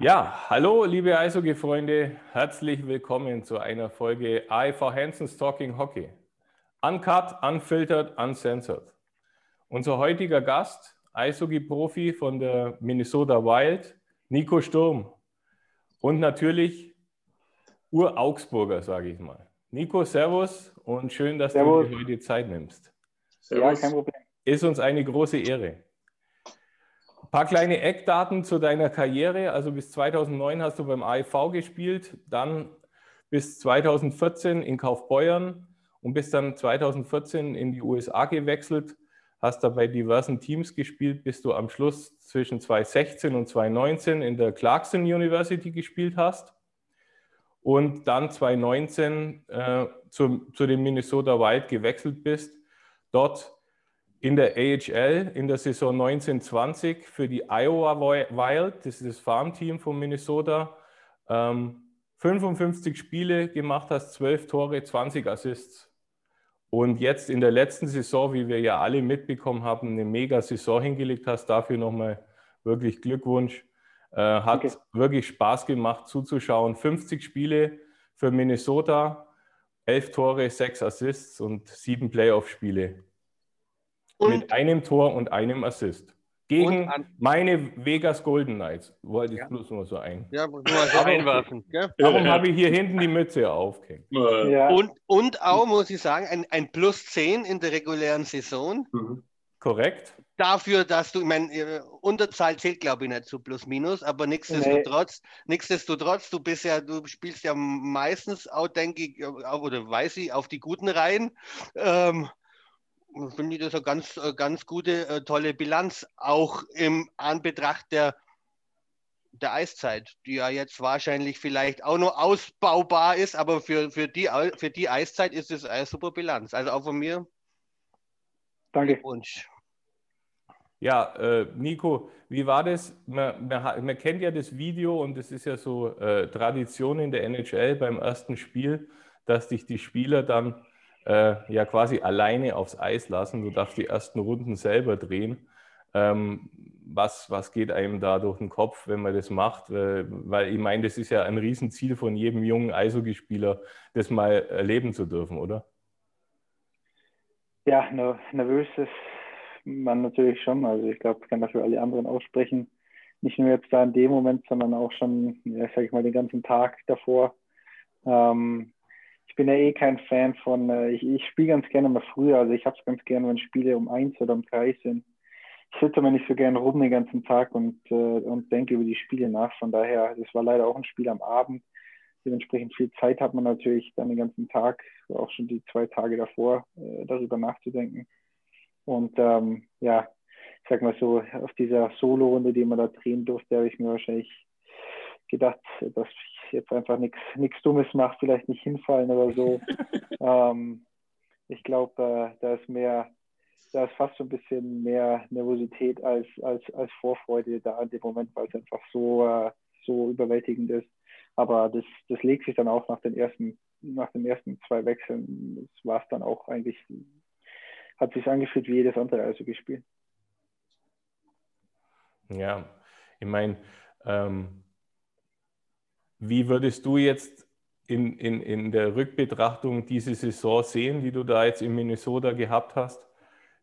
Ja, hallo liebe Eishockey-Freunde, herzlich willkommen zu einer Folge AIV Hansons Talking Hockey. Uncut, unfiltered, uncensored. Unser heutiger Gast, Eishockey-Profi von der Minnesota Wild, Nico Sturm. Und natürlich Ur-Augsburger, sage ich mal. Nico, Servus und schön, dass servus. du dir heute Zeit nimmst. Servus. Ja, kein Problem. Ist uns eine große Ehre. Ein paar kleine Eckdaten zu deiner Karriere. Also bis 2009 hast du beim AIV gespielt, dann bis 2014 in Kaufbeuern und bis dann 2014 in die USA gewechselt. Hast da bei diversen Teams gespielt, bis du am Schluss zwischen 2016 und 2019 in der Clarkson University gespielt hast und dann 2019 äh, zu, zu den Minnesota Wild gewechselt bist. Dort in der AHL in der Saison 1920 für die Iowa Wild, das ist das Farmteam von Minnesota, ähm, 55 Spiele gemacht hast, 12 Tore, 20 Assists. Und jetzt in der letzten Saison, wie wir ja alle mitbekommen haben, eine mega Saison hingelegt hast. Dafür nochmal wirklich Glückwunsch. Äh, hat okay. wirklich Spaß gemacht zuzuschauen. 50 Spiele für Minnesota, 11 Tore, 6 Assists und 7 Playoff-Spiele. Mit einem Tor und einem Assist. Gegen an, meine Vegas Golden Knights. Wollte ich ja. bloß nur so ein. Ja, nur so einwerfen. Warum habe ich hier hinten die Mütze aufgehängt? Ja. Und, und auch, muss ich sagen, ein, ein Plus 10 in der regulären Saison. Mhm. Korrekt. Dafür, dass du, ich meine, Unterzahl zählt, glaube ich, nicht zu plus minus, aber nichtsdestotrotz, nee. nichtsdestotrotz, du bist ja, du spielst ja meistens auch, denke ich, oder weiß ich, auf die guten Reihen. Ähm, finde ich das eine ganz, ganz gute, äh, tolle Bilanz, auch im Anbetracht der, der Eiszeit, die ja jetzt wahrscheinlich vielleicht auch noch ausbaubar ist, aber für, für, die, für die Eiszeit ist es eine super Bilanz. Also auch von mir Danke. Wunsch. Ja, äh, Nico, wie war das? Man, man, man, kennt ja das Video und es ist ja so äh, Tradition in der NHL beim ersten Spiel, dass dich die Spieler dann äh, ja quasi alleine aufs Eis lassen. Du darfst die ersten Runden selber drehen. Ähm, was, was geht einem da durch den Kopf, wenn man das macht? Äh, weil ich meine, das ist ja ein Riesenziel von jedem jungen Eishockeyspieler, das mal erleben zu dürfen, oder? Ja, nervös ist man natürlich schon. Also ich glaube, ich kann dafür alle anderen aussprechen. Nicht nur jetzt da in dem Moment, sondern auch schon, ja, sag ich mal, den ganzen Tag davor. Ähm, bin ja eh kein Fan von, äh, ich, ich spiele ganz gerne mal früher. Also ich habe es ganz gerne, wenn Spiele um eins oder um drei sind. Ich sitze aber nicht so gerne rum den ganzen Tag und, äh, und denke über die Spiele nach. Von daher, das war leider auch ein Spiel am Abend. Dementsprechend viel Zeit hat man natürlich dann den ganzen Tag, auch schon die zwei Tage davor, äh, darüber nachzudenken. Und ähm, ja, ich sag mal so, auf dieser Solo-Runde, die man da drehen durfte, habe ich mir wahrscheinlich gedacht, dass jetzt einfach nichts Dummes mache, vielleicht nicht hinfallen oder so. ähm, ich glaube, äh, da ist mehr, da ist fast so ein bisschen mehr Nervosität als, als, als Vorfreude da in dem Moment, weil es einfach so, äh, so überwältigend ist. Aber das, das legt sich dann auch nach den ersten, nach den ersten zwei Wechseln. Das war es dann auch eigentlich, hat sich angefühlt wie jedes andere also gespielt. Ja, ich meine, ähm, wie würdest du jetzt in, in, in der Rückbetrachtung diese Saison sehen, die du da jetzt in Minnesota gehabt hast?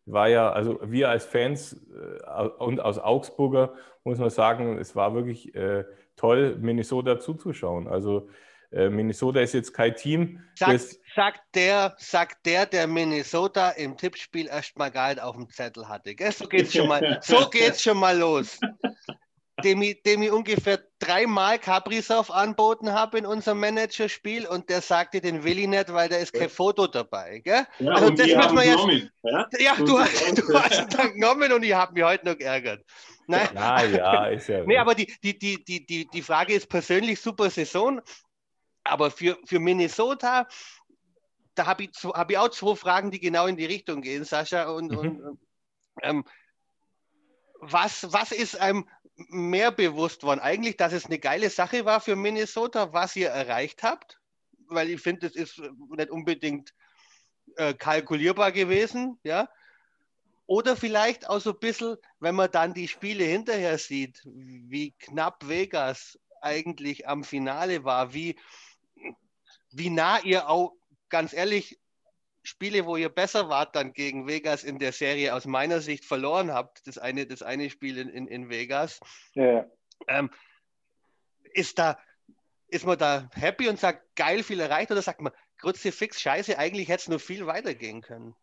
War ja, also wir als Fans äh, und aus Augsburger muss man sagen, es war wirklich äh, toll, Minnesota zuzuschauen. Also äh, Minnesota ist jetzt kein Team. Sagt, sagt, der, sagt der, der Minnesota im Tippspiel erstmal gar nicht auf dem Zettel hatte. Gell? So geht's schon mal, so geht's schon mal los. Dem ich, dem ich ungefähr dreimal Kaprizov anboten habe in unserem Managerspiel und der sagte, den will ich nicht, weil da ist kein Foto dabei. Gell? Ja, also das muss man jetzt. Ja, ja du, hast, du hast ihn dann genommen und ich habe mich heute noch geärgert. Nein. Na ja, ist ja. nee, aber die, die, die, die, die, die Frage ist persönlich super Saison, aber für, für Minnesota, da habe ich, hab ich auch zwei Fragen, die genau in die Richtung gehen, Sascha. Und, mhm. und ähm, was, was ist einem mehr bewusst worden? Eigentlich, dass es eine geile Sache war für Minnesota, was ihr erreicht habt, weil ich finde, das ist nicht unbedingt äh, kalkulierbar gewesen, ja. Oder vielleicht auch so ein bisschen, wenn man dann die Spiele hinterher sieht, wie knapp Vegas eigentlich am Finale war, wie, wie nah ihr auch, ganz ehrlich, Spiele, wo ihr besser wart dann gegen Vegas in der Serie aus meiner Sicht verloren habt, das eine, das eine Spiel in, in, in Vegas. Ja. Ähm, ist da, ist man da happy und sagt, geil, viel erreicht oder sagt man, fix, scheiße, eigentlich hätte es nur viel weiter gehen können?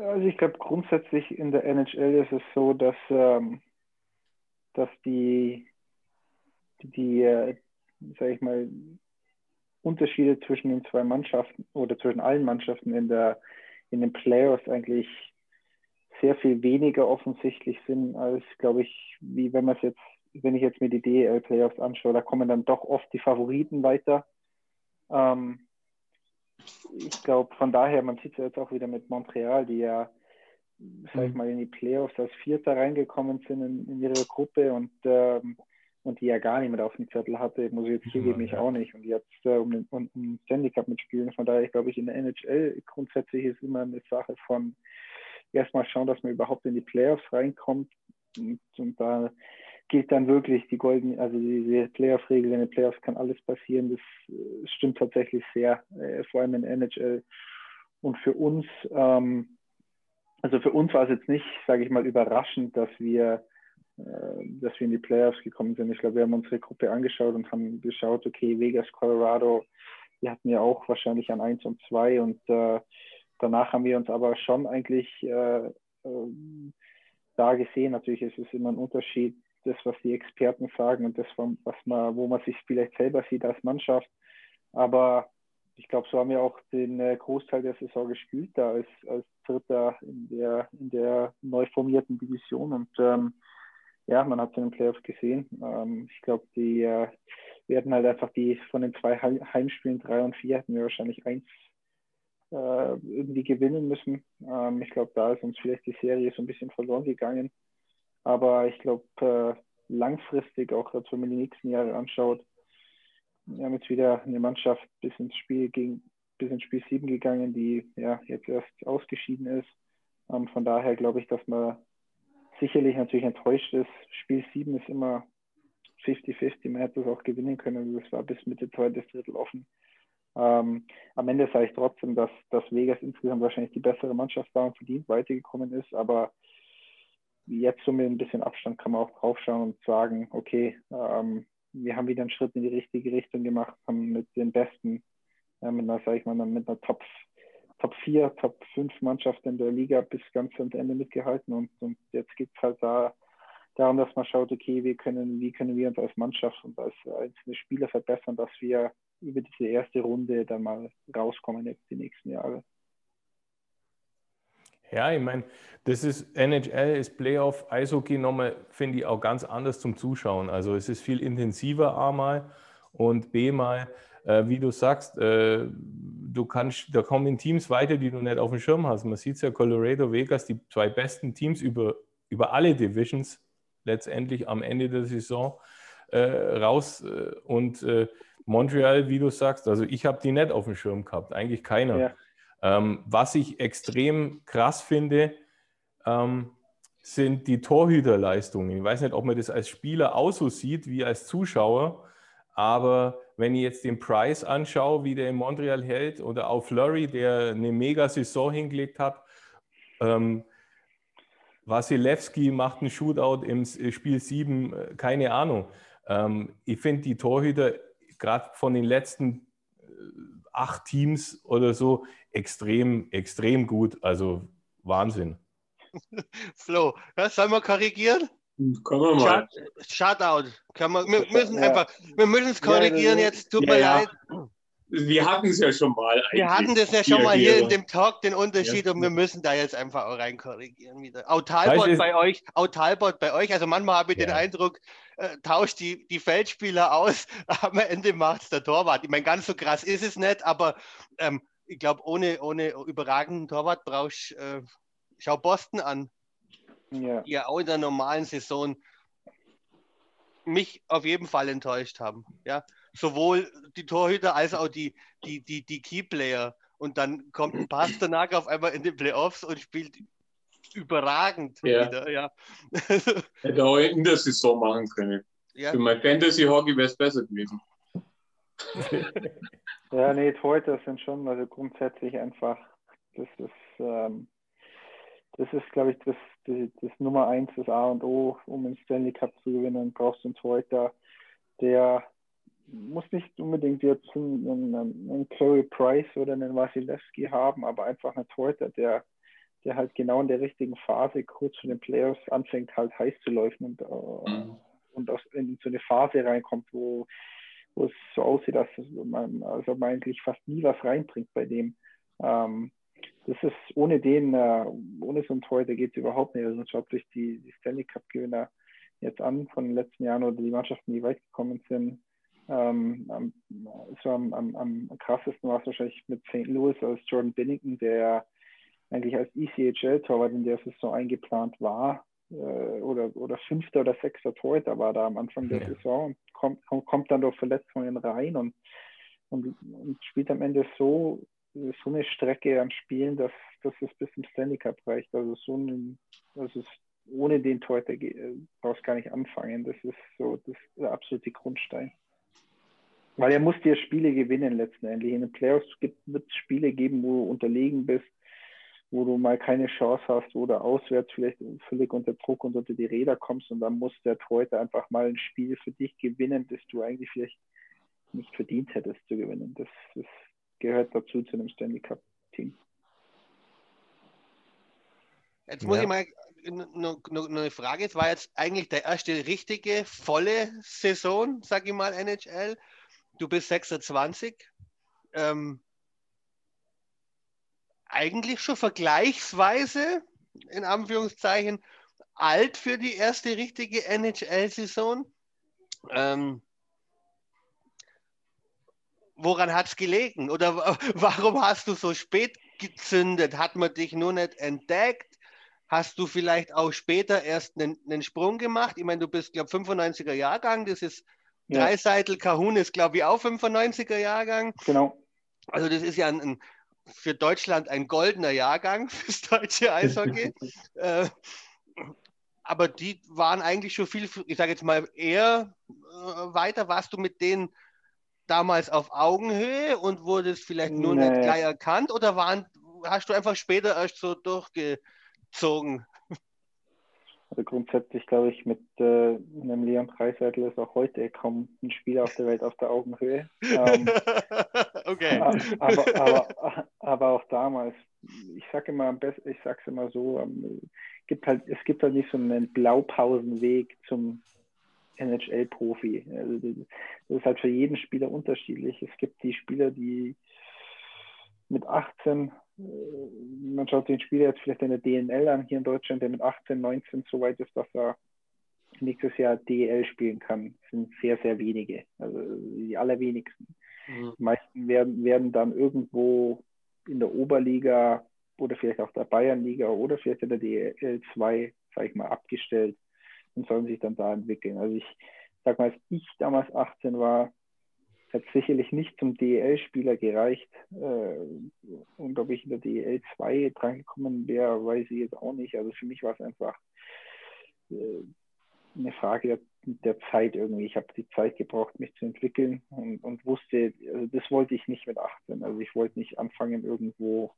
Also ich glaube grundsätzlich in der NHL ist es so, dass, ähm, dass die, die, die äh, sag ich mal, Unterschiede zwischen den zwei Mannschaften oder zwischen allen Mannschaften in der in den Playoffs eigentlich sehr viel weniger offensichtlich sind als, glaube ich, wie wenn man es jetzt, wenn ich jetzt mir die DEL Playoffs anschaue, da kommen dann doch oft die Favoriten weiter. Ähm, ich glaube, von daher, man sieht es ja jetzt auch wieder mit Montreal, die ja, sag ich mhm. mal, in die Playoffs als Vierter reingekommen sind in, in ihre Gruppe und, ähm, und die ja gar niemand auf dem Zettel hatte, muss ich jetzt zugeben, ja, ich ja. auch nicht. Und jetzt äh, um den um, um Stanley Cup mitspielen. Von daher, glaube ich, in der NHL grundsätzlich ist immer eine Sache von erstmal schauen, dass man überhaupt in die Playoffs reinkommt. Und, und da gilt dann wirklich die goldene, also diese Playoff-Regel, in den Playoffs kann alles passieren. Das äh, stimmt tatsächlich sehr, äh, vor allem in NHL. Und für uns, ähm, also für uns war es jetzt nicht, sage ich mal, überraschend, dass wir, dass wir in die Playoffs gekommen sind. Ich glaube, wir haben unsere Gruppe angeschaut und haben geschaut, okay, Vegas, Colorado, die hatten ja auch wahrscheinlich an 1 und 2 und äh, danach haben wir uns aber schon eigentlich äh, äh, da gesehen. Natürlich ist es immer ein Unterschied, das, was die Experten sagen und das, was man, wo man sich vielleicht selber sieht als Mannschaft. Aber ich glaube, so haben wir auch den äh, Großteil der Saison gespielt, da als, als Dritter in der, in der neu formierten Division. Und ähm, ja, man hat es in den Playoffs gesehen. Ähm, ich glaube, die äh, werden halt einfach die von den zwei Heimspielen, drei und vier, hätten wir wahrscheinlich eins äh, irgendwie gewinnen müssen. Ähm, ich glaube, da ist uns vielleicht die Serie so ein bisschen verloren gegangen. Aber ich glaube, äh, langfristig, auch wenn man die nächsten Jahre anschaut, wir haben jetzt wieder eine Mannschaft bis ins Spiel gegen, bis ins Spiel 7 gegangen, die ja jetzt erst ausgeschieden ist. Ähm, von daher glaube ich, dass man sicherlich natürlich enttäuscht ist. Spiel 7 ist immer 50-50, man hätte es auch gewinnen können. Das war bis Mitte zweites Drittel offen. Ähm, am Ende sage ich trotzdem, dass, dass Vegas insgesamt wahrscheinlich die bessere Mannschaft war und verdient weitergekommen ist, aber jetzt so mit ein bisschen Abstand kann man auch draufschauen und sagen, okay, ähm, wir haben wieder einen Schritt in die richtige Richtung gemacht, haben mit den besten, äh, mit einer, sag ich mal, mit einer Top, Top 4, Top 5 Mannschaft in der Liga bis ganz am Ende mitgehalten und, und jetzt geht es halt da darum, dass man schaut, okay, wie können, wie können wir uns als Mannschaft und als einzelne Spieler verbessern, dass wir über diese erste Runde dann mal rauskommen jetzt die nächsten Jahre. Ja, ich meine, das ist NHL, ist Playoff, Eishockey nochmal, finde ich auch ganz anders zum Zuschauen. Also es ist viel intensiver A mal und B mal, äh, wie du sagst, äh, du kannst, da kommen Teams weiter, die du nicht auf dem Schirm hast. Man sieht es ja, Colorado, Vegas, die zwei besten Teams über, über alle Divisions letztendlich am Ende der Saison äh, raus äh, und äh, Montreal, wie du sagst, also ich habe die nicht auf dem Schirm gehabt, eigentlich keiner. Ja. Ähm, was ich extrem krass finde, ähm, sind die Torhüterleistungen. Ich weiß nicht, ob man das als Spieler auch so sieht wie als Zuschauer, aber wenn ich jetzt den Price anschaue, wie der in Montreal hält, oder auch Flurry, der eine mega Saison hingelegt hat, ähm, Wasilewski macht einen Shootout im Spiel 7, äh, keine Ahnung. Ähm, ich finde die Torhüter, gerade von den letzten äh, acht Teams oder so, extrem, extrem gut. Also Wahnsinn. Flo, ja, sollen wir korrigieren? Können wir mal. Shutout. Können wir, wir müssen ja. einfach, wir müssen es korrigieren ja, jetzt, tut mir leid. Wir hatten es ja schon mal. Wir hatten das ja schon mal hier in dem Talk, den Unterschied, und wir müssen da jetzt einfach auch rein korrigieren wieder. Autalbot bei euch, Autalbot bei euch, also manchmal habe ich den Eindruck, äh, tauscht die, die Feldspieler aus, am Ende macht es der Torwart. Ich meine, ganz so krass ist es nicht, aber ähm, ich glaube, ohne, ohne überragenden Torwart brauchst du, äh, schau Boston an, ja. die ja auch in der normalen Saison mich auf jeden Fall enttäuscht haben. Ja? Sowohl die Torhüter als auch die, die, die, die Keyplayer. Und dann kommt ein Pasternak auf einmal in den Playoffs und spielt überragend ja. wieder. Ja. Hätte auch in der Saison machen können. Ja. Für mein Fantasy Hockey wäre es besser gewesen. ja, nee, Torhüter sind schon, also grundsätzlich einfach, das ist, ähm, das ist, glaube ich, das, das, das, Nummer eins, das A und O, um den Stanley Cup zu gewinnen, brauchst du einen Torhüter, der muss nicht unbedingt jetzt einen, einen, einen Carey Price oder einen Wasilewski haben, aber einfach einen Torhüter, der, der halt genau in der richtigen Phase kurz vor den Playoffs anfängt, halt heiß zu laufen und, mhm. und aus, in so eine Phase reinkommt, wo, wo es so aussieht, dass man, also man eigentlich fast nie was reinbringt bei dem. Ähm, das ist ohne den, äh, ohne so einen Torhüter geht es überhaupt nicht. Also schaut sich die, die Stanley Cup-Gewinner jetzt an von den letzten Jahren oder die Mannschaften, die weit gekommen sind ähm, am, so am, am, am krassesten war es wahrscheinlich mit St. Louis als Jordan Bennington, der eigentlich als ECHL-Torwart in der Saison eingeplant war äh, oder, oder fünfter oder sechster Torhüter war da am Anfang der ja. Saison und kommt, kommt dann durch Verletzungen rein und, und, und spielt am Ende so, so eine Strecke an Spielen, dass, dass es bis zum Stanley Cup reicht. Also so ein, ist ohne den Torhüter brauchst du gar nicht anfangen. Das ist so das, der absolute Grundstein. Weil er muss dir Spiele gewinnen letztendlich. In den Playoffs wird es Spiele geben, wo du unterlegen bist, wo du mal keine Chance hast, du auswärts vielleicht völlig unter Druck und unter die Räder kommst und dann muss der Torhüter einfach mal ein Spiel für dich gewinnen, das du eigentlich vielleicht nicht verdient hättest zu gewinnen. Das, das gehört dazu zu einem Stanley Cup Team. Jetzt muss ja. ich mal noch, noch, eine Frage. Es war jetzt eigentlich der erste richtige, volle Saison, sage ich mal, NHL du bist 26. Ähm, eigentlich schon vergleichsweise, in Anführungszeichen, alt für die erste richtige NHL-Saison. Ähm, woran hat es gelegen? Oder warum hast du so spät gezündet? Hat man dich nur nicht entdeckt? Hast du vielleicht auch später erst einen, einen Sprung gemacht? Ich meine, du bist, glaube ich, 95er Jahrgang, das ist ja. Dreiseitel Kahun ist, glaube ich, auch 95er Jahrgang. Genau. Also das ist ja ein, ein, für Deutschland ein goldener Jahrgang fürs deutsche Eishockey. äh, aber die waren eigentlich schon viel, ich sage jetzt mal, eher äh, weiter. Warst du mit denen damals auf Augenhöhe und wurdest vielleicht nur nee. nicht gleich erkannt oder waren, hast du einfach später erst so durchgezogen? Also grundsätzlich glaube ich, mit äh, einem Leon Preiseitel ist auch heute kaum ein Spieler auf der Welt auf der Augenhöhe. Ähm, okay. Aber, aber, aber auch damals, ich sage immer am besten, ich sage es immer so, ähm, gibt halt, es gibt halt nicht so einen Blaupausenweg zum NHL-Profi. Also das ist halt für jeden Spieler unterschiedlich. Es gibt die Spieler, die mit 18 äh, man schaut den Spieler jetzt vielleicht in der DNL an hier in Deutschland, der mit 18, 19 so weit ist, dass er nächstes Jahr DL spielen kann, sind sehr, sehr wenige. Also die allerwenigsten. Mhm. Die meisten werden, werden dann irgendwo in der Oberliga oder vielleicht auch der Bayernliga oder vielleicht in der DL 2, sage ich mal, abgestellt und sollen sich dann da entwickeln. Also ich sag mal, als ich damals 18 war, hat sicherlich nicht zum DEL-Spieler gereicht. Äh, und ob ich in der DEL 2 drangekommen wäre, weiß ich jetzt auch nicht. Also für mich war es einfach äh, eine Frage der, der, Zeit irgendwie. Ich habe die Zeit gebraucht, mich zu entwickeln und, und wusste, also das wollte ich nicht mit 18. Also ich wollte nicht anfangen, irgendwo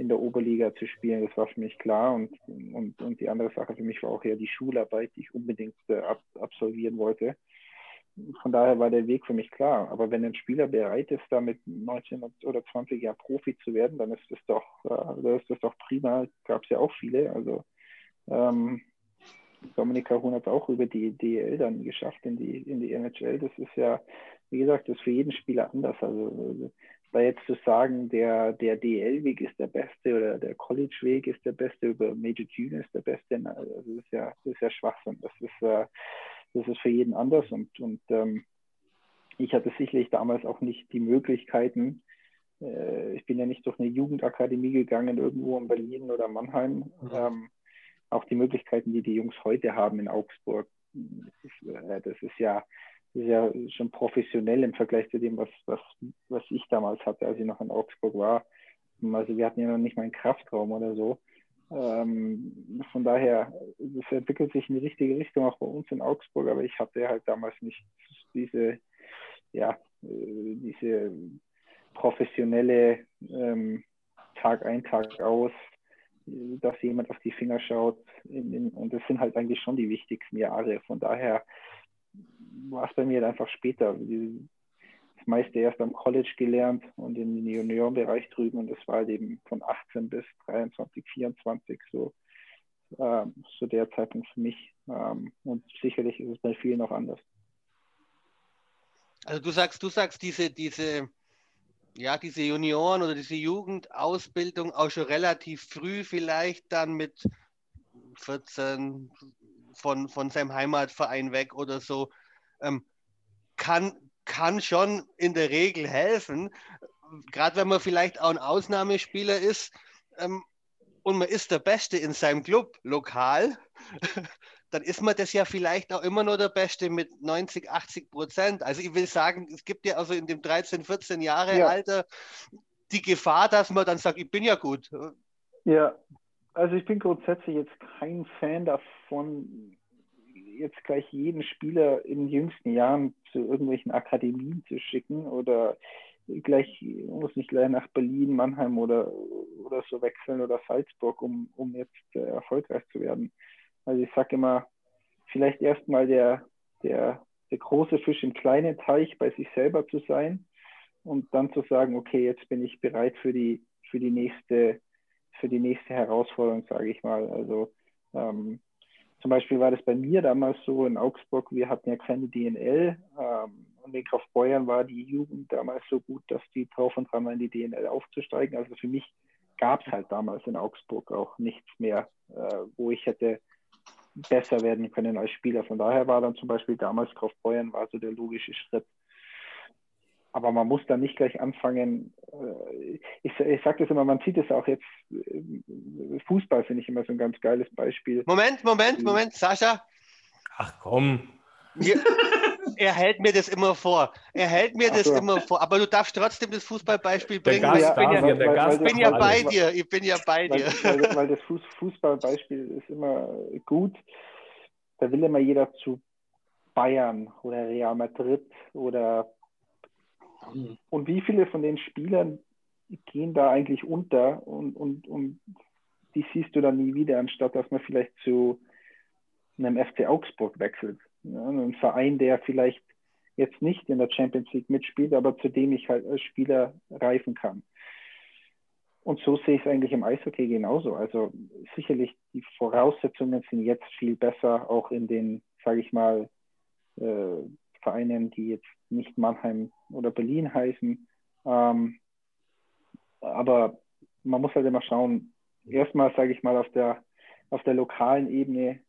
in der Oberliga zu spielen. Das war für mich klar. Und, und, und die andere Sache für mich war auch ja die Schularbeit, die ich unbedingt äh, ab, absolvieren wollte von daher war der Weg für mich klar. Aber wenn ein Spieler bereit ist, da mit 19 oder 20 Jahren Profi zu werden, dann ist das doch, äh, ist das doch prima. Gab es ja auch viele. Also ähm, Dominika Huhn hat es auch über die DL dann geschafft in die, in die NHL. Das ist ja, wie gesagt, das ist für jeden Spieler anders. Also da jetzt zu sagen, der, der DL-Weg ist der beste oder der College-Weg ist der beste, über Major Junior ist der beste, also das ist ja, das ist ja Schwachsinn. Das ist äh, das ist für jeden anders und, und ähm, ich hatte sicherlich damals auch nicht die Möglichkeiten. Äh, ich bin ja nicht durch eine Jugendakademie gegangen, irgendwo in Berlin oder Mannheim. Mhm. Ähm, auch die Möglichkeiten, die die Jungs heute haben in Augsburg, das ist, äh, das ist ja ist ja schon professionell im Vergleich zu dem, was, was, was ich damals hatte, als ich noch in Augsburg war. Also wir hatten ja noch nicht mal einen Kraftraum oder so. Ähm, von daher, es entwickelt sich in die richtige Richtung auch bei uns in Augsburg, aber ich hatte halt damals nicht diese, ja, äh, diese professionelle ähm, Tag ein, Tag aus, dass jemand auf die Finger schaut. Und das sind halt eigentlich schon die wichtigsten Jahre. Von daher war es bei mir einfach später. Das meiste erst am College gelernt und den Juniorenbereich drüben. Und das war halt eben von 18 bis 23, 24 so, ähm, so der Zeitpunkt für mich. Ähm, und sicherlich ist es bei vielen auch anders. Also du sagst, du sagst, diese, diese ja, diese Junioren oder diese Jugendausbildung auch schon relativ früh vielleicht dann mit 14 von, von seinem Heimatverein weg oder so, ähm, kann, kann schon in der Regel helfen. Gerade wenn man vielleicht auch ein Ausnahmespieler ist ähm, und man ist der Beste in seinem Club lokal, dann ist man das ja vielleicht auch immer nur der Beste mit 90, 80 Prozent. Also ich will sagen, es gibt ja also in dem 13, 14 Jahre ja. Alter die Gefahr, dass man dann sagt, ich bin ja gut. Ja, also ich bin grundsätzlich jetzt kein Fan davon, jetzt gleich jeden Spieler in jüngsten Jahren zu irgendwelchen Akademien zu schicken oder gleich, muss nicht gleich nach Berlin, Mannheim oder, oder so wechseln oder Salzburg, um, um jetzt äh, erfolgreich zu werden. Also ich sage immer, vielleicht erstmal der, der, der große Fisch im kleinen Teich bei sich selber zu sein und dann zu sagen, okay, jetzt bin ich bereit für die, für die nächste, für die nächste Herausforderung, sage ich mal. Also ähm, zum Beispiel war das bei mir damals so in Augsburg, wir hatten ja keine DNL ähm, und in Kaufbeuern war die Jugend damals so gut, dass die drauf und dran waren, die DNL aufzusteigen. Also für mich gab es halt damals in Augsburg auch nichts mehr, äh, wo ich hätte besser werden können als Spieler. Von daher war dann zum Beispiel damals Kaufbeuern war so der logische Schritt. Aber man muss dann nicht gleich anfangen. Äh, ich, ich sage das immer, man sieht es auch jetzt. Äh, Fußball finde ich immer so ein ganz geiles Beispiel. Moment, Moment, Moment, Sascha. Ach komm. Ja, er hält mir das immer vor. Er hält mir das so. immer vor. Aber du darfst trotzdem das Fußballbeispiel bringen. Gast, ich bin, ja, weil, weil, weil, bin ja bei dir. Ich bin ja bei dir. Weil, weil das Fußballbeispiel ist immer gut. Da will immer jeder zu Bayern oder Real Madrid oder und wie viele von den Spielern gehen da eigentlich unter und, und, und die siehst du dann nie wieder, anstatt dass man vielleicht zu einem FC Augsburg wechselt. Ja, ein Verein, der vielleicht jetzt nicht in der Champions League mitspielt, aber zu dem ich halt als Spieler reifen kann. Und so sehe ich es eigentlich im Eishockey genauso. Also sicherlich die Voraussetzungen sind jetzt viel besser, auch in den, sage ich mal, äh, Vereinen, die jetzt nicht Mannheim oder Berlin heißen. Ähm, aber man muss halt immer schauen, erstmal, sage ich mal, auf der, auf der lokalen Ebene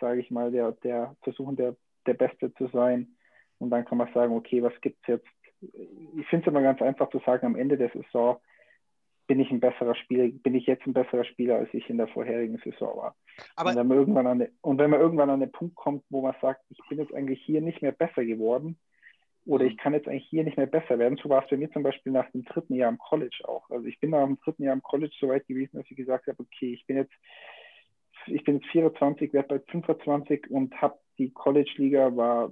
sage ich mal, der, der versuchen, der, der Beste zu sein. Und dann kann man sagen, okay, was gibt es jetzt? Ich finde es immer ganz einfach zu sagen, am Ende der Saison bin ich ein besserer Spieler, bin ich jetzt ein besserer Spieler, als ich in der vorherigen Saison war. Aber und, wenn man irgendwann an, und wenn man irgendwann an den Punkt kommt, wo man sagt, ich bin jetzt eigentlich hier nicht mehr besser geworden, oder mhm. ich kann jetzt eigentlich hier nicht mehr besser werden. So war es bei mir zum Beispiel nach dem dritten Jahr im College auch. Also ich bin nach dem dritten Jahr im College so weit gewesen, dass ich gesagt habe, okay, ich bin jetzt ich bin jetzt 24, werde bald 25 und habe die College-Liga, war,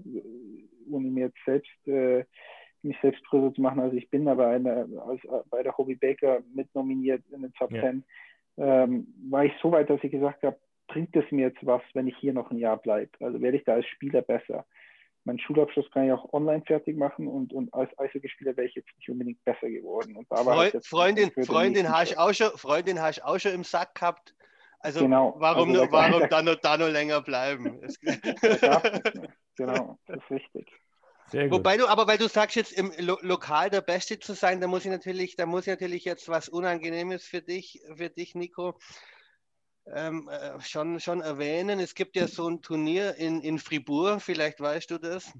ohne mir jetzt selbst, äh, mich selbst größer zu machen, also ich bin aber eine, als, äh, bei der Hobby Baker mit nominiert in den Top ja. 10, ähm, war ich so weit, dass ich gesagt habe, bringt es mir jetzt was, wenn ich hier noch ein Jahr bleibe? Also werde ich da als Spieler besser? Meinen Schulabschluss kann ich auch online fertig machen und, und als Eishockeyspieler wäre ich jetzt nicht unbedingt besser geworden. Und da war Freu Freundin, Freundin, hast auch schon, Freundin hast auch schon im Sack gehabt, also genau. warum, also, warum da, noch, da noch länger bleiben? genau, das ist richtig. Wobei du, aber weil du sagst jetzt im Lo Lokal der Beste zu sein, da muss ich natürlich, da muss ich natürlich jetzt was Unangenehmes für dich, für dich, Nico, ähm, äh, schon, schon erwähnen. Es gibt ja so ein Turnier in, in Fribourg, vielleicht weißt du das.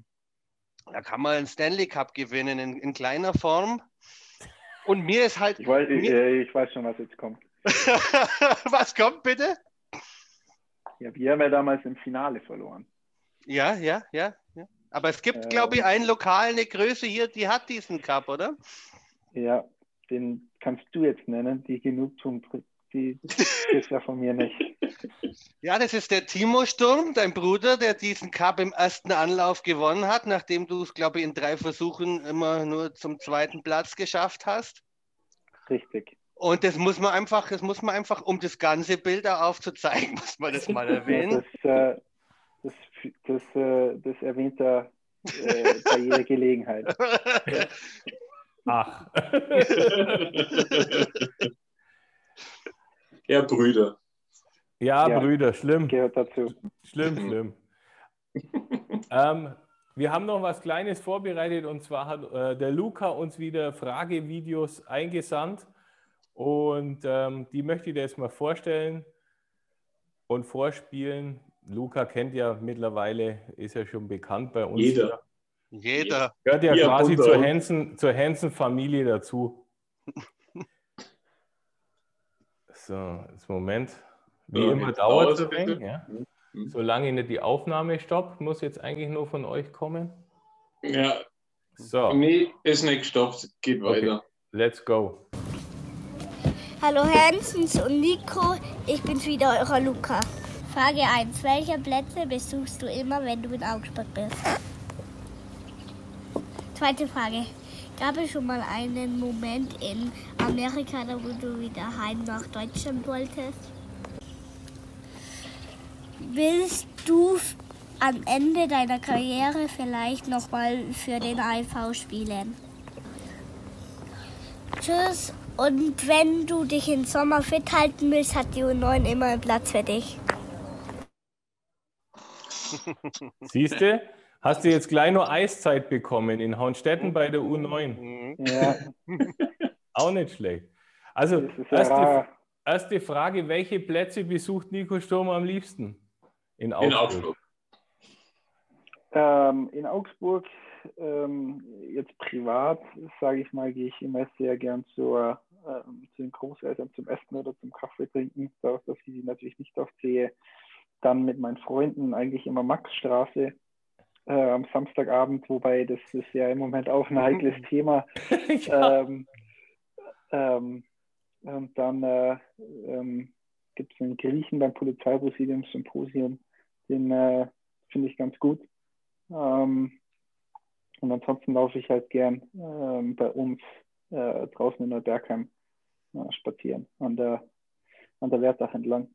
Da kann man einen Stanley Cup gewinnen in, in kleiner Form. Und mir ist halt. Ich weiß, ich, äh, ich weiß schon, was jetzt kommt. Was kommt bitte? Ja, wir haben ja damals im Finale verloren. Ja, ja, ja. ja. Aber es gibt, glaube ich, einen Lokal, eine Größe hier, die hat diesen Cup, oder? Ja, den kannst du jetzt nennen. Die Genugtuung die ist ja von mir nicht. Ja, das ist der Timo Sturm, dein Bruder, der diesen Cup im ersten Anlauf gewonnen hat, nachdem du es, glaube ich, in drei Versuchen immer nur zum zweiten Platz geschafft hast. Richtig. Und das muss man einfach, das muss man einfach, um das ganze Bild auch aufzuzeigen, muss man das mal erwähnen. Das, äh, das, das, äh, das erwähnt er äh, bei jeder Gelegenheit. Ach. ja, Brüder. Ja, Ja. Brüder, schlimm. Gehört dazu. Schlimm, schlimm. ähm, wir haben noch was Kleines vorbereitet und zwar hat äh, der Luca uns wieder Fragevideos eingesandt und ähm, die möchte ich dir jetzt mal vorstellen und vorspielen. Luca kennt ja mittlerweile, ist ja schon bekannt bei uns. Jeder. Jeder. Gehört ja Ja, quasi zur Hansen, zur Hansen-Familie dazu. So, jetzt Moment. Wie Ja, immer dauert es ein. Ja? Mhm. Solange nicht die Aufnahme stoppt, muss jetzt eigentlich nur von euch kommen. Ja, So, nee, ist nicht gestoppt. Geht Okay. weiter. let's go. Hallo Hansens und Nico, ich bin's wieder, eurer Luca. Frage 1. Welche Plätze besuchst du immer, wenn du in Augsburg bist? Zweite Frage. Gab es schon mal einen Moment in Amerika, wo du wieder heim nach Deutschland wolltest? Willst du am Ende deiner Karriere vielleicht nochmal für den AIV spielen? Tschüss. Und wenn du dich im Sommer fit halten willst, hat die U9 immer einen Platz für dich. Siehst du? Hast du jetzt gleich nur Eiszeit bekommen in Haunstetten bei der U9? Mhm. Ja, Auch nicht schlecht. Also, ja erste, erste Frage: Welche Plätze besucht Nico Sturm am liebsten? In Augsburg. In Augsburg. Ähm, in Augsburg, ähm, jetzt privat, sage ich mal, gehe ich immer sehr gern zur, ähm, zu den Großeltern zum Essen oder zum Kaffee trinken, dadurch, dass ich sie natürlich nicht oft sehe. Dann mit meinen Freunden eigentlich immer Maxstraße äh, am Samstagabend, wobei das ist ja im Moment auch ein heikles Thema. ja. Ähm, ähm, und dann äh, ähm, gibt es einen Griechen beim Polizeipräsidium Symposium, den äh, finde ich ganz gut. Ähm, und ansonsten laufe ich halt gern ähm, bei uns äh, draußen in Neubergheim äh, spazieren, an der, an der Wertach entlang.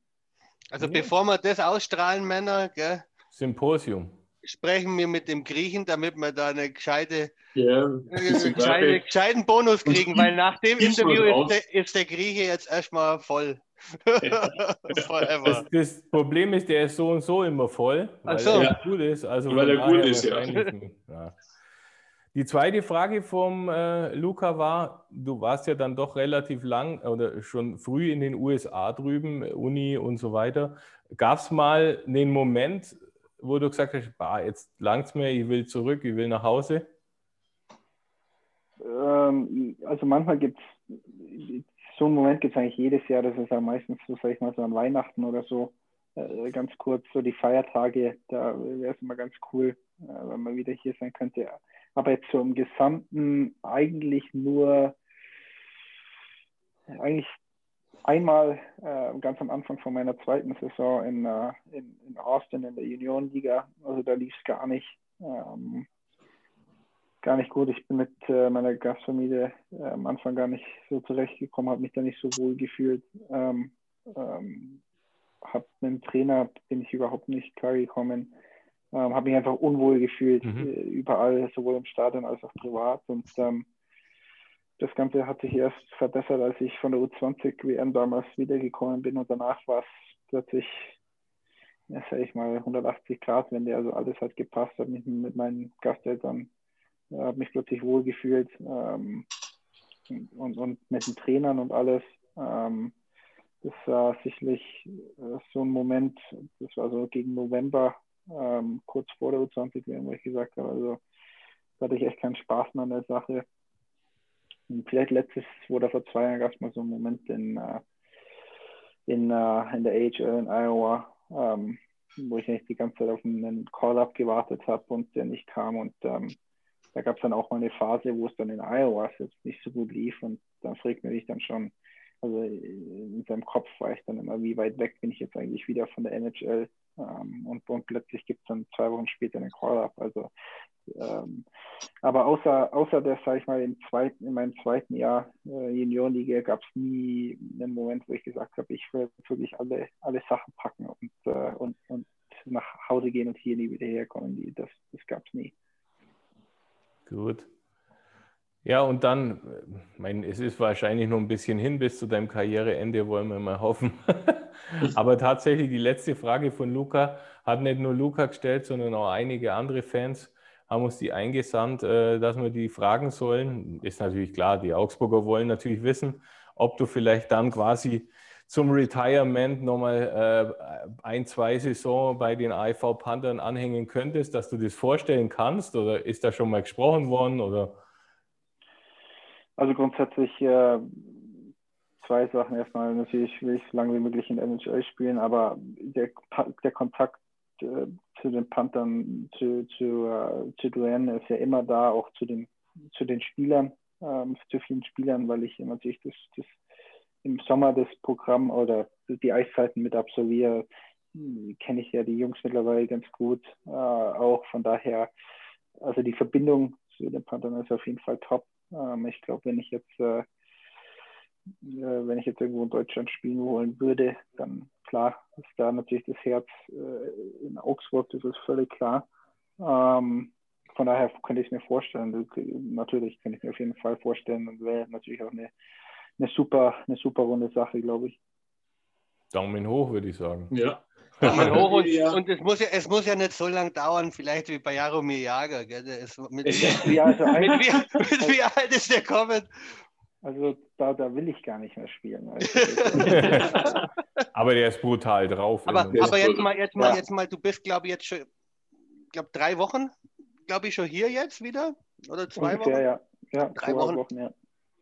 Also Ja. bevor wir das ausstrahlen, Männer, gell, Symposium. sprechen wir mit dem Griechen, damit wir da eine gescheite, Ja, äh, gescheite, gescheiten Bonus kriegen, weil nach dem Interview ist der, ist der Grieche jetzt erstmal voll. Das, das Problem ist, der ist so und so immer voll, weil so. er gut ist. Also Weil er gut daher ist, ja. ja. Die zweite Frage vom äh, Luca war, du warst ja dann doch relativ lang oder schon früh in den USA drüben, Uni und so weiter. Gab es mal einen Moment, wo du gesagt hast, bah, jetzt langt's mir, ich will zurück, ich will nach Hause? Ähm, also manchmal gibt es, so einen Moment gibt es eigentlich jedes Jahr, das ist ja meistens so, sag ich mal, so an Weihnachten oder so, äh, ganz kurz, so die Feiertage, da wäre es immer ganz cool, äh, wenn man wieder hier sein könnte. Aber im Gesamten eigentlich nur, eigentlich einmal äh, ganz am Anfang von meiner zweiten Saison in, äh, in, in Austin in der Juniorenliga, also da lief es gar nicht. Ähm, gar nicht gut. Ich bin mit äh, meiner Gastfamilie äh, am Anfang gar nicht so zurechtgekommen, habe mich da nicht so wohl gefühlt. Ähm, ähm, hab mit dem Trainer bin ich überhaupt nicht klar gekommen. Ähm, habe mich einfach unwohl gefühlt, Mhm. äh, überall, sowohl im Stadion als auch privat. Und ähm, das Ganze hat sich erst verbessert, als ich von der U20 WM damals wiedergekommen bin und danach war es plötzlich, ja, sag ich mal, 180 Grad Wende, also alles hat gepasst, habe mich mit meinen Gasteltern äh, habe mich plötzlich wohl gefühlt ähm, und, und mit den Trainern und alles. Ähm, das war sicherlich äh, so ein Moment, das war so gegen November, ähm, kurz vor der U20, WM, wo ich gesagt habe, also da hatte ich echt keinen Spaß mehr an der Sache. Und vielleicht letztes oder vor zwei Jahren gab es mal so einen Moment in, äh, in, äh, in der AHL in Iowa, ähm, wo ich eigentlich die ganze Zeit auf einen Call-Up gewartet habe und der nicht kam und ähm, da gab es dann auch mal eine Phase, wo es dann in Iowa jetzt nicht so gut lief und dann fragt man sich dann schon, also in seinem Kopf war ich dann immer, wie weit weg bin ich jetzt eigentlich wieder von der NHL. Ähm, und, und plötzlich gibt es dann zwei Wochen später einen Call-Up. Also, ähm, aber außer, außer der, sage ich mal, im zweiten, in meinem zweiten Jahr äh, Juniorenliga gab es nie einen Moment, wo ich gesagt habe, ich will wirklich alle, alle Sachen packen und, äh, und, und nach Hause gehen und hier nie wieder herkommen. Die, das das gab es nie. Gut. Ja, und dann, ich meine, es ist wahrscheinlich noch ein bisschen hin bis zu deinem Karriereende, wollen wir mal hoffen. Aber tatsächlich die letzte Frage von Luca hat nicht nur Luca gestellt, sondern auch einige andere Fans haben uns die eingesandt, äh, dass wir die fragen sollen. Ist natürlich klar, die Augsburger wollen natürlich wissen, ob du vielleicht dann quasi zum Retirement nochmal äh, ein, zwei Saison bei den AIV Panthern anhängen könntest, dass du das vorstellen kannst? Oder ist da schon mal gesprochen worden? Oder? Also grundsätzlich äh, zwei Sachen. Erstmal natürlich will ich so lange wie möglich in der NHL spielen, aber der, der Kontakt äh, zu den Panthern, zu, zu, äh, zu Duane ist ja immer da, auch zu den, zu den Spielern, ähm, zu vielen Spielern, weil ich natürlich das, das im Sommer das Programm oder die Eiszeiten mit absolviere, kenne ich ja die Jungs mittlerweile ganz gut. Äh, auch von daher, also die Verbindung zu den Panthern ist auf jeden Fall top. Ähm, ich glaube, wenn ich jetzt äh, wenn ich jetzt irgendwo in Deutschland spielen wollen würde, dann klar ist da natürlich das Herz äh, in Augsburg, das ist völlig klar. Ähm, von daher könnte ich mir vorstellen, natürlich könnte ich mir auf jeden Fall vorstellen und wäre natürlich auch eine, eine super, eine super runde Sache, glaube ich. Daumen hoch, würde ich sagen. Ja. Daumen hoch und, ja. und es, muss ja, es muss ja nicht so lange dauern, vielleicht wie bei Jaromir Jager. Gell? Ist mit, wie, also mit, wie, mit wie alt ist der kommen? Also da, da will ich gar nicht mehr spielen. Aber der ist brutal drauf. Aber, aber jetzt mal, jetzt mal, ja. jetzt mal, du bist, glaube ich, jetzt schon, glaube drei Wochen, glaube ich, schon hier jetzt wieder? Oder zwei Ungefähr, Wochen? Ja, ja drei Wochen. Wochen ja.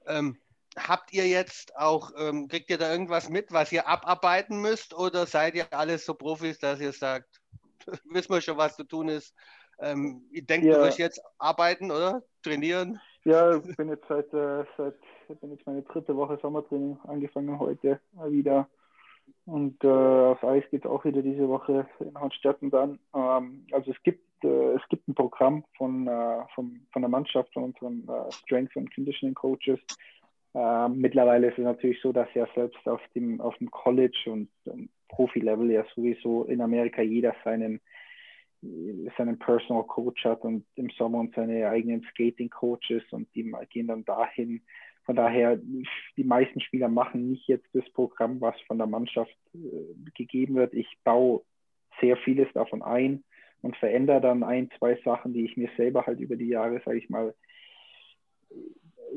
Ähm, habt ihr jetzt auch, ähm, kriegt ihr da irgendwas mit, was ihr abarbeiten müsst oder seid ihr alles so Profis, dass ihr sagt, wissen wir schon, was zu tun ist? Ähm, ihr denkt ja. euch jetzt arbeiten oder trainieren? Ja, ich bin jetzt seit, äh, seit bin jetzt meine dritte Woche Sommertraining angefangen heute wieder. Und äh, auf Eis geht es auch wieder diese Woche in Hornstetten dann. Ähm, also es gibt äh, es gibt ein Programm von, äh, von, von der Mannschaft, von unseren äh, Strength and Conditioning Coaches, ähm, mittlerweile ist es natürlich so, dass ja selbst auf dem, auf dem College und um, Profi-Level ja sowieso in Amerika jeder seinen, seinen Personal Coach hat und im Sommer und seine eigenen Skating Coaches und die gehen dann dahin. Von daher, die meisten Spieler machen nicht jetzt das Programm, was von der Mannschaft äh, gegeben wird. Ich baue sehr vieles davon ein und verändere dann ein, zwei Sachen, die ich mir selber halt über die Jahre, sage ich mal,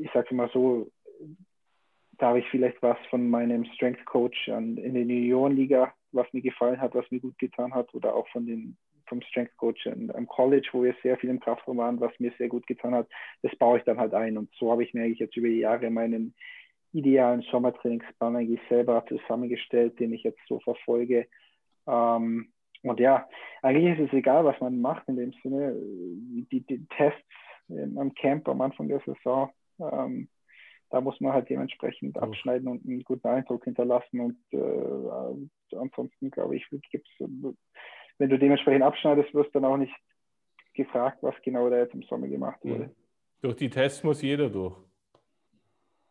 ich sage mal so, da habe ich vielleicht was von meinem Strength Coach an, in der Juniorenliga, was mir gefallen hat, was mir gut getan hat, oder auch von den, vom Strength Coach am College, wo wir sehr viel im Kraftraum waren, was mir sehr gut getan hat. Das baue ich dann halt ein. Und so habe ich mir eigentlich jetzt über die Jahre meinen idealen Sommertrainingsplan eigentlich selber zusammengestellt, den ich jetzt so verfolge. Ähm, und ja, eigentlich ist es egal, was man macht in dem Sinne. Die, die Tests am Camp am Anfang der Saison, ähm, da muss man halt dementsprechend abschneiden und einen guten Eindruck hinterlassen. Und äh, ansonsten, glaube ich, gibt's, wenn du dementsprechend abschneidest, wirst dann auch nicht gefragt, was genau da jetzt im Sommer gemacht wurde. Mhm. Durch die Tests muss jeder durch.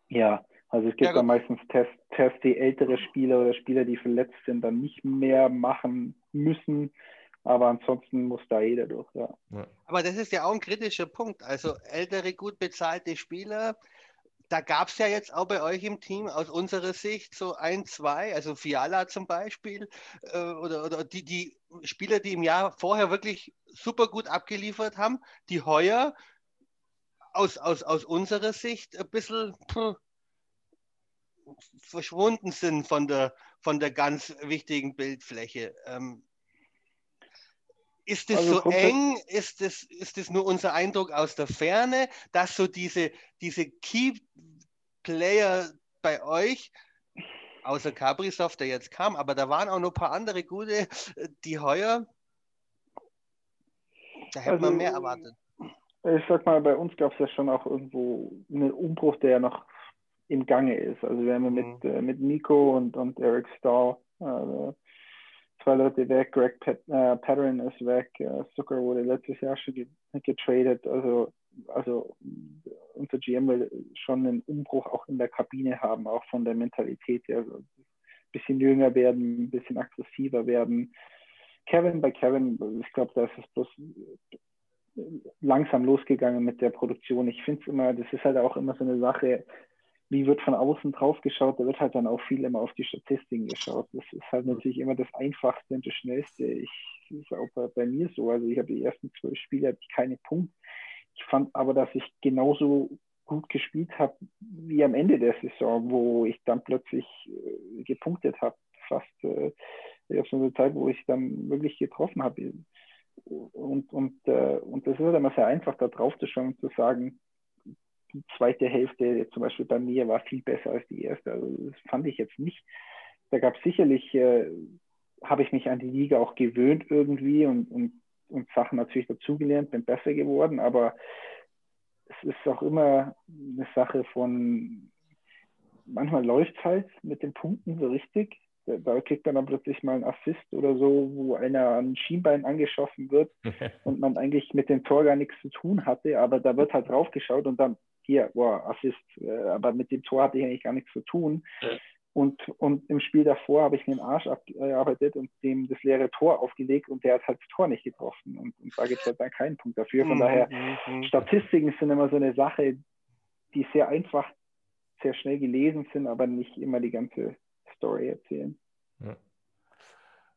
Ja, also es gibt ja, dann meistens Tests, Tests, die ältere Spieler oder Spieler, die verletzt sind, dann nicht mehr machen müssen. Aber ansonsten muss da jeder durch, ja. Aber das ist ja auch ein kritischer Punkt. Also ältere, gut bezahlte Spieler, da gab es ja jetzt auch bei euch im Team aus unserer Sicht so ein, zwei, also Fiala zum Beispiel, äh, oder, oder die, die Spieler, die im Jahr vorher wirklich super gut abgeliefert haben, die heuer aus, aus, aus unserer Sicht ein bisschen pff, verschwunden sind von der, von der ganz wichtigen Bildfläche. Ähm, ist es also so eng? Ist es ist das nur unser Eindruck aus der Ferne, dass so diese, diese Key Player bei euch, außer Cabrisoft, der jetzt kam, aber da waren auch noch ein paar andere gute, die heuer, da hätte also, man mehr erwartet. Ich sag mal, bei uns gab es ja schon auch irgendwo einen Umbruch, der ja noch im Gange ist. Also wir haben Mhm. mit, äh, mit Nico und, und Eric Stahl äh, zwei Leute weg, Greg Pat, äh, Patterin ist weg, äh, Zucker wurde letztes Jahr schon ge getradet. Also, also unser GM will schon einen Umbruch auch in der Kabine haben, auch von der Mentalität her. Also ein bisschen jünger werden, ein bisschen aggressiver werden. Kevin bei Kevin, ich glaube, da ist es bloß langsam losgegangen mit der Produktion. Ich finde es immer, das ist halt auch immer so eine Sache, wie wird von außen drauf geschaut, da wird halt dann auch viel immer auf die Statistiken geschaut. Das ist halt natürlich immer das Einfachste und das Schnellste. Ich, das ist auch bei, bei mir so. Also ich habe die ersten zwölf Spiele hatte ich keine Punkte. Ich fand aber, dass ich genauso gut gespielt habe wie am Ende der Saison, wo ich dann plötzlich äh, gepunktet habe. Fast äh, auf so eine Zeit, wo ich dann wirklich getroffen habe. Und, und, äh, und das ist halt immer sehr einfach, da drauf zu schauen und zu sagen, die zweite Hälfte zum Beispiel bei mir war viel besser als die erste. Also das fand ich jetzt nicht. Da gab es sicherlich, äh, habe ich mich an die Liga auch gewöhnt irgendwie und, und, und Sachen natürlich dazugelernt, bin besser geworden, aber es ist auch immer eine Sache von, manchmal läuft es halt mit den Punkten so richtig. Da, da kriegt man dann plötzlich mal einen Assist oder so, wo einer an Schienbein angeschossen wird und man eigentlich mit dem Tor gar nichts zu tun hatte, aber da wird halt drauf geschaut und dann hier, wow, Assist, äh, aber mit dem Tor hatte ich eigentlich gar nichts zu tun. Ja. Und, und im Spiel davor habe ich mir den Arsch abgearbeitet und dem das leere Tor aufgelegt und der hat halt das Tor nicht getroffen. Und, und da gibt es halt dann keinen Punkt dafür. Von Mhm, daher, mhm. Statistiken sind immer so eine Sache, die sehr einfach, sehr schnell gelesen sind, aber nicht immer die ganze Story erzählen.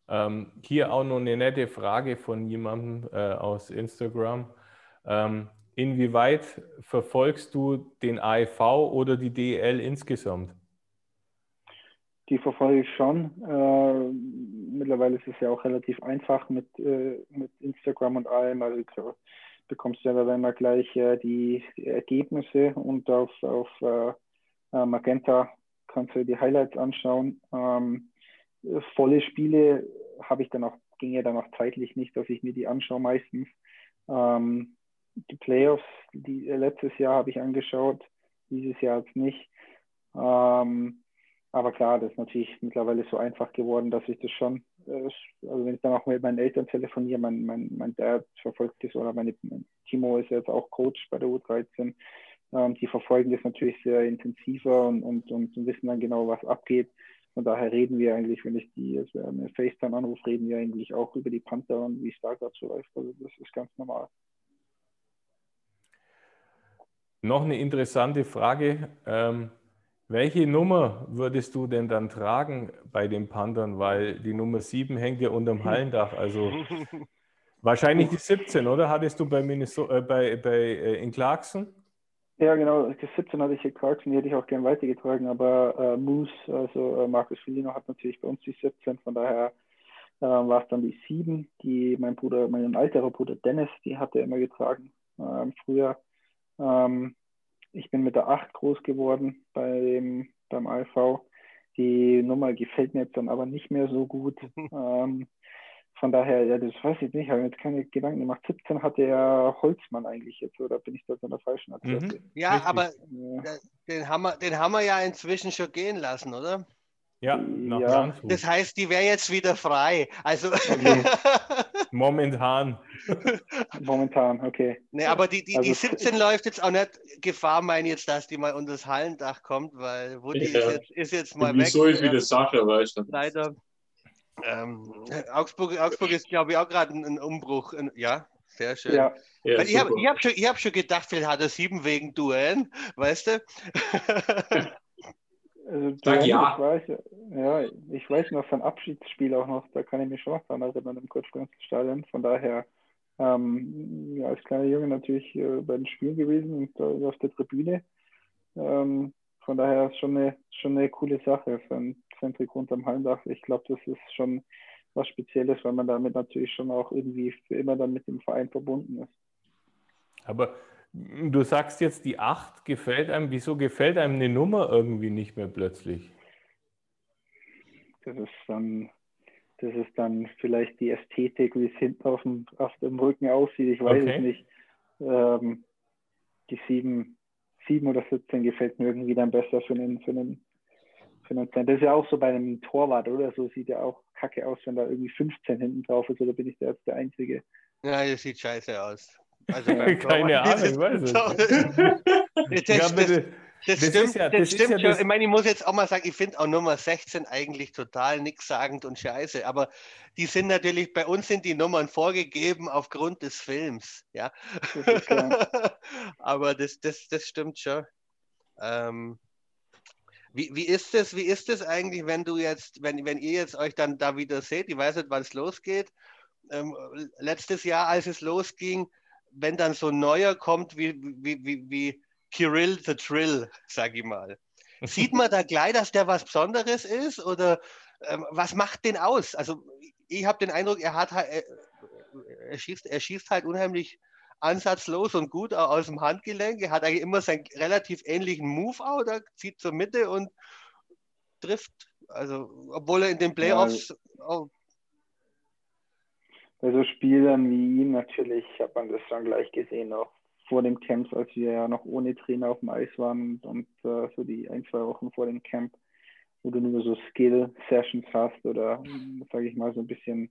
Ähm, hier auch noch eine nette Frage von jemandem äh, aus Instagram. Ähm, inwieweit verfolgst du den AIV oder die DEL insgesamt? Die verfolge ich schon. Äh, mittlerweile ist es ja auch relativ einfach mit, äh, mit Instagram und allem. Also du bekommst ja dann immer gleich äh, die, Ergebnisse und auf, auf Magenta kannst du die Highlights anschauen. Ähm, volle Spiele habe ich dann auch, ging ja dann auch zeitlich nicht, dass ich mir die anschaue meistens. Ähm, die Playoffs, die äh, letztes Jahr habe ich angeschaut, dieses Jahr jetzt nicht. Ähm, aber klar, das ist natürlich mittlerweile so einfach geworden, dass ich das schon, äh, also wenn ich dann auch mit meinen Eltern telefoniere, mein, mein, mein Dad verfolgt das oder meine, mein Timo ist jetzt auch Coach bei der U13, ähm, die verfolgen das natürlich sehr intensiver und, und, und wissen dann genau, was abgeht. Von daher reden wir eigentlich, wenn ich die also eine FaceTime anrufe, reden wir eigentlich auch über die Panther und wie es da gerade so läuft. Also das ist ganz normal. Noch eine interessante Frage. Ähm, welche Nummer würdest du denn dann tragen bei den Panthern? Weil die Nummer 7 hängt ja unterm Hallendach. Also wahrscheinlich die 17, oder? Hattest du bei, Minnesota, äh, bei, bei äh, in Clarkson? Ja, genau. Die 17 hatte ich hier Clarkson, die hätte ich auch gern weitergetragen. Aber äh, Moose, also äh, Markus Filino, hat natürlich bei uns die 17. Von daher äh, war es dann die 7, die mein Bruder, mein alterer Bruder Dennis, die hat er immer getragen ähm, früher. Ähm, ich bin mit der 8 groß geworden beim, beim ALV. Die Nummer gefällt mir jetzt dann aber nicht mehr so gut. ähm, von daher, ja, das weiß ich nicht, ich habe mir jetzt keine Gedanken gemacht. 17 hatte ja Holzmann eigentlich jetzt, oder bin ich da an der falschen Adresse? Mhm. Ja, Richtig. aber Ja. den haben, wir, den haben wir ja inzwischen schon gehen lassen, oder? Ja, nach Ja. Landshut. Das heißt, die wäre jetzt wieder frei. Also, Okay. Momentan. Momentan, okay. nee, aber die, die, die Also- 17 läuft jetzt auch nicht Gefahr, meine jetzt, dass die mal unter das Hallendach kommt, weil Woody Ja. ist, jetzt, ist jetzt mal Wieso weg. ist wieder Sache, weißt du? Leider. Ähm, Augsburg, Augsburg ist, glaube ich, auch gerade ein, ein Umbruch. Ein, ja, sehr schön. Ja, Ja, ich habe hab schon, ich hab schon gedacht, vielleicht hat er sieben wegen Duellen, weißt du? also Sag ja. Ich weiß, ja, ich weiß noch sein Abschiedsspiel auch noch, da kann ich mich schon noch dran erinnern im Kurzstadion. Von daher, ähm, ja, als kleiner Junge natürlich äh, bei den Spielen gewesen und äh, auf der Tribüne. Ähm, von daher ist schon eine, schon eine coole Sache für ein Zentrik unterm Hallendach. Ich glaube, das ist schon was Spezielles, weil man damit natürlich schon auch irgendwie für immer dann mit dem Verein verbunden ist. Aber du sagst jetzt, die 8 gefällt einem. Wieso gefällt einem eine Nummer irgendwie nicht mehr plötzlich? Das ist dann, das ist dann vielleicht die Ästhetik, wie es hinten auf dem, auf dem Rücken aussieht. Ich weiß Okay. es nicht. Ähm, die sieben 7 oder 17 gefällt mir irgendwie dann besser für einen, für einen, für einen Center. Das ist ja auch so bei einem Torwart, oder? So sieht ja auch kacke aus, wenn da irgendwie 15 hinten drauf ist, oder bin ich da jetzt der Einzige? Ja, das sieht scheiße aus. Also Keine Ahnung, ich weiß es. Das, Ja, bitte. das, Das stimmt, ja- das das stimmt ja schon. das- Ich meine, ich muss jetzt auch mal sagen, ich finde auch Nummer 16 eigentlich total nichtssagend und scheiße. Aber die sind natürlich, bei uns sind die Nummern vorgegeben aufgrund des Films. Ja. Das aber das, das, das stimmt schon. Ähm, wie, wie ist es, wie ist es eigentlich, wenn du jetzt, wenn, wenn ihr jetzt euch dann da wieder seht, ich weiß nicht, wann es losgeht. Ähm, letztes Jahr, als es losging, wenn dann so ein neuer kommt wie, wie, wie, wie Kirill the Trill, sag ich mal. Sieht man da gleich, dass der was Besonderes ist? Oder ähm, was macht den aus? Also ich habe den Eindruck, er hat halt, er, er, schießt, er schießt halt unheimlich ansatzlos und gut aus dem Handgelenk. Er hat eigentlich immer seinen relativ ähnlichen Move auch, da zieht zur Mitte und trifft. Also, obwohl er in den Playoffs auch Bei so Spielern wie ihm natürlich hat man das dann gleich gesehen, auch vor dem Camp, als wir ja noch ohne Trainer auf dem Eis waren und äh, so die ein, zwei Wochen vor dem Camp, wo du nur so Skill-Sessions hast oder, sage ich mal, so ein bisschen,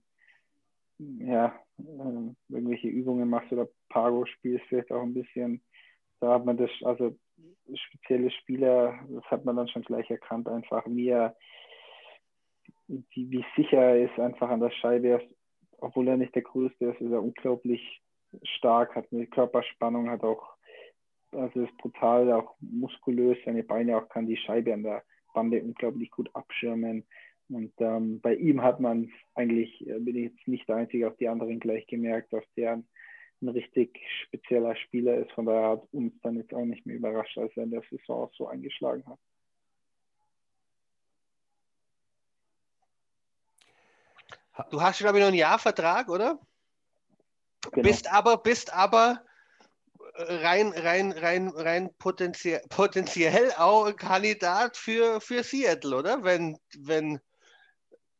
ja, äh, irgendwelche Übungen machst oder Pago spielst vielleicht auch ein bisschen. Da hat man das, also spezielle Spieler, das hat man dann schon gleich erkannt, einfach wie er, wie, wie sicher er ist einfach an der Scheibe. Obwohl er nicht der Größte ist, ist er unglaublich stark, hat eine Körperspannung, hat auch, also ist brutal, auch muskulös, seine Beine auch kann die Scheibe an der Bande unglaublich gut abschirmen. Und ähm, bei ihm hat man eigentlich, äh, bin ich jetzt nicht der Einzige, auch die anderen gleich gemerkt, dass der ein, ein richtig spezieller Spieler ist. Von daher hat uns dann jetzt auch nicht mehr überrascht, als er in der Saison so eingeschlagen hat. Du hast, glaube ich, noch ein Jahr Vertrag, oder? Genau. Bist aber, bist aber rein, rein, rein, rein potenziell, potenziell auch ein Kandidat für, für Seattle, oder? Wenn, wenn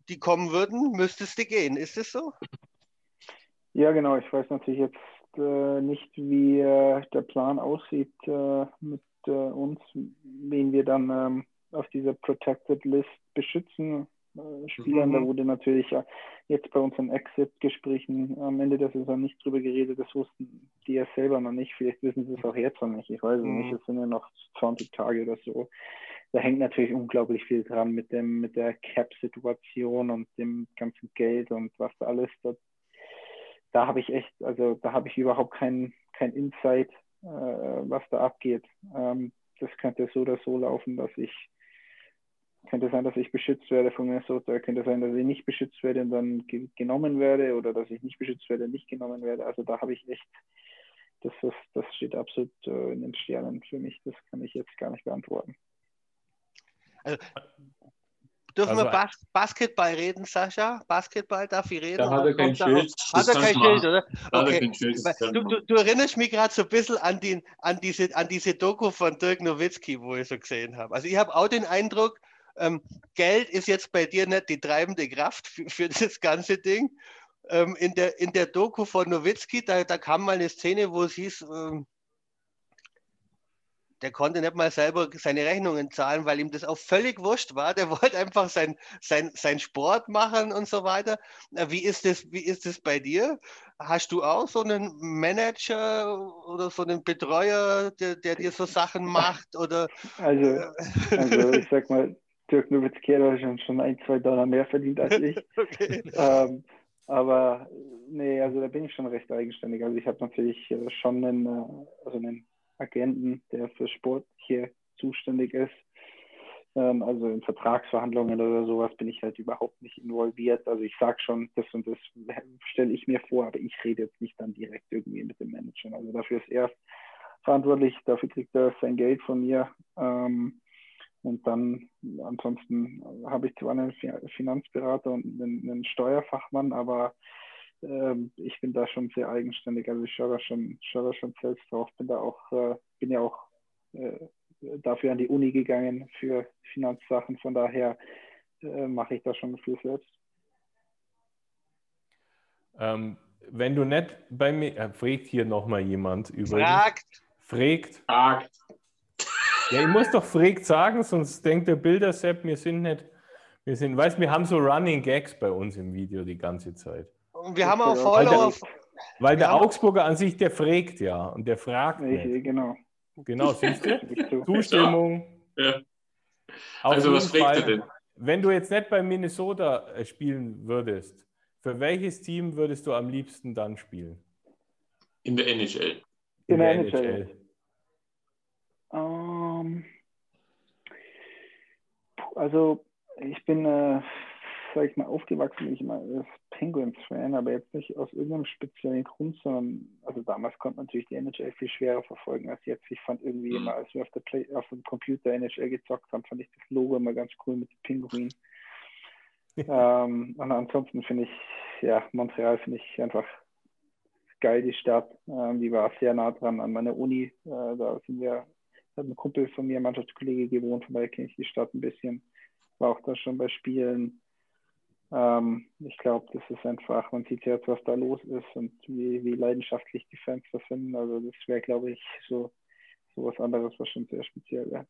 die kommen würden, müsstest du gehen. Ist es so? Ja, genau. Ich weiß natürlich jetzt äh, nicht, wie äh, der Plan aussieht äh, mit äh, uns, wen wir dann ähm, auf dieser Protected List beschützen. Äh, Spielern, Mhm. da wurde natürlich ja jetzt bei unseren Exit-Gesprächen am Ende der Saison nicht drüber geredet. Das wussten die ja selber noch nicht. Vielleicht wissen sie es auch jetzt noch nicht. Ich weiß es Mhm. nicht. Es sind ja noch 20 Tage oder so. Da hängt natürlich unglaublich viel dran mit dem, mit der Cap-Situation und dem ganzen Geld und was da alles dort da habe ich echt, also da habe ich überhaupt kein, kein Insight, äh, was da abgeht. Ähm, das könnte so oder so laufen, dass ich, könnte sein, dass ich beschützt werde von Minnesota, könnte sein, dass ich nicht beschützt werde und dann ge genommen werde oder dass ich nicht beschützt werde und nicht genommen werde. Also da habe ich echt, das, ist, das steht absolut äh, in den Sternen für mich. Das kann ich jetzt gar nicht beantworten. Dürfen Also wir Bas Basketball reden, Sascha? Basketball, darf ich reden? Da hat er kein Schild. Hat er kein Schild, oder? Okay. Du, du, du erinnerst mich gerade so ein bisschen an, den, an, diese, an diese Doku von Dirk Nowitzki, wo ich so gesehen habe. Also ich habe auch den Eindruck, ähm, Geld ist jetzt bei dir nicht die treibende Kraft für, für das ganze Ding. Ähm, in, der, in der Doku von Nowitzki, da, da kam mal eine Szene, wo es hieß, ähm, der konnte nicht mal selber seine Rechnungen zahlen, weil ihm das auch völlig wurscht war. Der wollte einfach sein, sein, sein Sport machen und so weiter. Äh, Wie ist das, wie ist das bei dir? Hast du auch so einen Manager oder so einen Betreuer, der, der dir so Sachen macht? Oder Also, also ich sag mal, Dirk Nowitzki hat schon, schon ein, zwei Dollar mehr verdient als ich. okay. ähm, aber nee, also da bin ich schon recht eigenständig. Also ich habe natürlich äh, schon einen, äh, also einen Agenten, der für Sport hier zuständig ist. Ähm, also in Vertragsverhandlungen oder sowas bin ich halt überhaupt nicht involviert. Also ich sage schon, das und das stelle ich mir vor, aber ich rede jetzt nicht dann direkt irgendwie mit dem Manager. Also dafür ist er verantwortlich, dafür kriegt er sein Geld von mir. Ähm, und dann ansonsten habe ich zwar einen Finanzberater und einen, einen Steuerfachmann, aber ähm, ich bin da schon sehr eigenständig. Also ich schaue da schon, schaue da schon selbst drauf. Bin da auch, äh, bin ja auch äh, dafür an die Uni gegangen für Finanzsachen. Von daher äh, mache ich da schon viel selbst. Ähm, wenn du nicht bei mir, äh, fragt hier nochmal jemand über. Fragt. Fragt. Fragt. Ja, ich muss doch Freak sagen, sonst denkt der Bildersepp, wir sind nicht, wir sind, weißt wir haben so Running Gags bei uns im Video die ganze Zeit. Und wir haben auch Follower. Weil der Augsburger an sich, der fragt ja und der fragt Ich, nicht. genau. Genau, siehst du? Zustimmung. Ja. Also, was fragt er denn? Wenn du jetzt nicht bei Minnesota äh, spielen würdest, für welches Team würdest du am liebsten dann spielen? In der NHL. In der NHL. Ähm, also ich bin, äh, sag ich mal, aufgewachsen, ich mal als Penguins-Fan, aber jetzt nicht aus irgendeinem speziellen Grund, sondern also damals konnte man natürlich die NHL viel schwerer verfolgen als jetzt. Ich fand irgendwie immer, als wir auf, der Play auf dem Computer NHL gezockt haben, fand ich das Logo immer ganz cool mit den Pinguinen. ähm, und ansonsten finde ich, ja, Montreal finde ich einfach geil, die Stadt. Ähm, die war sehr nah dran an meiner Uni. Äh, da sind wir, hat ein Kumpel von mir, Mannschaftskollege gewohnt, von daher kenne ich die Stadt ein bisschen. War auch da schon bei Spielen. Ähm, ich glaube, das ist einfach, man sieht jetzt, was da los ist und wie, wie leidenschaftlich die Fans das finden. Also das wäre, glaube ich, so, so was anderes, was schon sehr speziell wäre.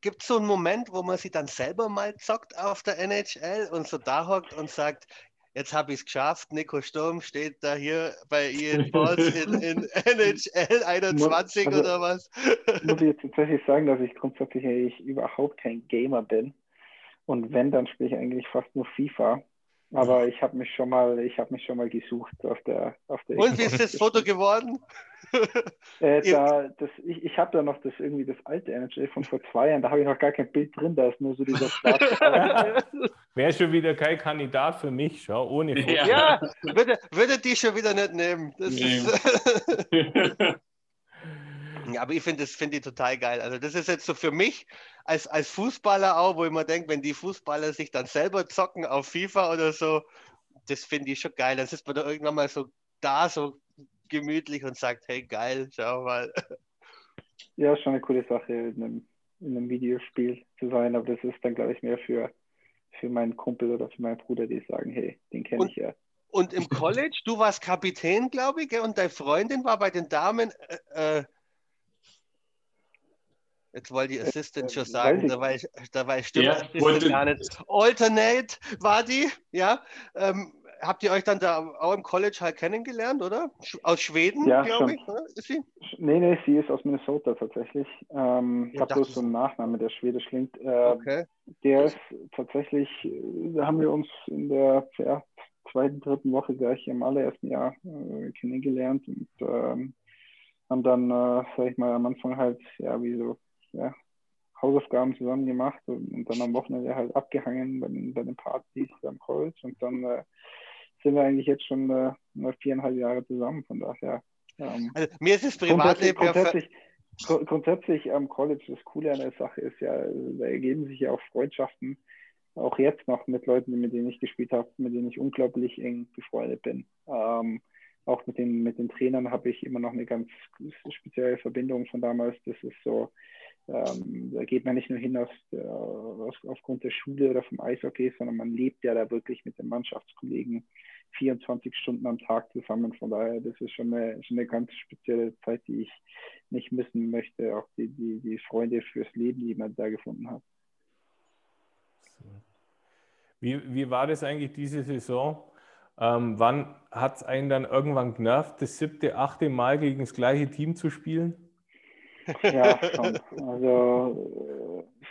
Gibt es so einen Moment, wo man sich dann selber mal zockt auf der NHL und so da hockt und sagt, jetzt habe ich es geschafft, Nico Sturm steht da hier bei Ian Sports in, in NHL 21 Also- oder was? muss ich jetzt tatsächlich sagen, dass ich grundsätzlich überhaupt kein Gamer bin. Und wenn, dann spiele ich eigentlich fast nur FIFA. Aber ich habe mich schon mal, ich habe mich schon mal gesucht auf der, auf der. Und wie ist das Foto geworden? Äh, da, das, ich ich habe da noch das irgendwie das alte NHL von vor zwei Jahren. Da habe ich noch gar kein Bild drin. Da ist nur so dieser schwarze. Wäre schon wieder kein Kandidat für mich, schau, ohne Foto. Ja. Ja, würde, würde die schon wieder nicht nehmen. Das Nee. ist, ja, aber ich finde das finde ich total geil. Also das ist jetzt so für mich als, als Fußballer auch, wo ich mir denke, wenn die Fußballer sich dann selber zocken auf FIFA oder so, das finde ich schon geil. Dann sitzt man da irgendwann mal so da, so gemütlich und sagt, hey geil, schau mal. ja, schon eine coole Sache, in einem, in einem Videospiel zu sein. Aber das ist dann, glaube ich, mehr für, für meinen Kumpel oder für meinen Bruder, die sagen, hey, den kenne ich ja. Und im College, du warst Kapitän, glaube ich, und deine Freundin war bei den Damen. Äh, äh, jetzt wollte ich Assistant schon sagen, ich da war ich, da war ich stimmt, Ja, Assistant wollte- gar nicht. Alternate war die, ja. Ähm, habt ihr euch dann da auch im College halt kennengelernt, oder? Aus Schweden, Ja, glaube schon. ich, oder? Ist sie? Nee, nee, sie ist aus Minnesota tatsächlich. Ähm, ich habe bloß so einen Nachnamen, der schwedisch klingt. Äh, Okay. Der ist tatsächlich, da haben wir uns in der ja, zweiten, dritten Woche gleich im allerersten Jahr äh, kennengelernt und ähm, haben dann, äh, sag ich mal, am Anfang halt, ja, wie so, ja, Hausaufgaben zusammen gemacht und, und dann am Wochenende halt abgehangen bei den, bei den Partys am College und dann äh, sind wir eigentlich jetzt schon äh, mal viereinhalb Jahre zusammen, von daher. Ähm, Also, mir ist das Grundsätzlich, Privatleben grundsätzlich, gru- grundsätzlich am College, das Coole an der Sache ist ja, da ergeben sich ja auch Freundschaften, auch jetzt noch mit Leuten, mit denen ich gespielt habe, mit denen ich unglaublich eng befreundet bin. Ähm, auch mit den, mit den Trainern habe ich immer noch eine ganz spezielle Verbindung von damals. Das ist so, ähm, da geht man nicht nur hin aus, der, aus, aufgrund der Schule oder vom Eishockey, sondern man lebt ja da wirklich mit den Mannschaftskollegen 24 Stunden am Tag zusammen. Von daher, das ist schon eine, schon eine ganz spezielle Zeit, die ich nicht missen möchte. Auch die, die, die Freunde fürs Leben, die man da gefunden hat. Wie, wie war das eigentlich diese Saison? Ähm, wann hat es einen dann irgendwann genervt, das siebte, achte Mal gegen das gleiche Team zu spielen? Ja, schon. Also äh,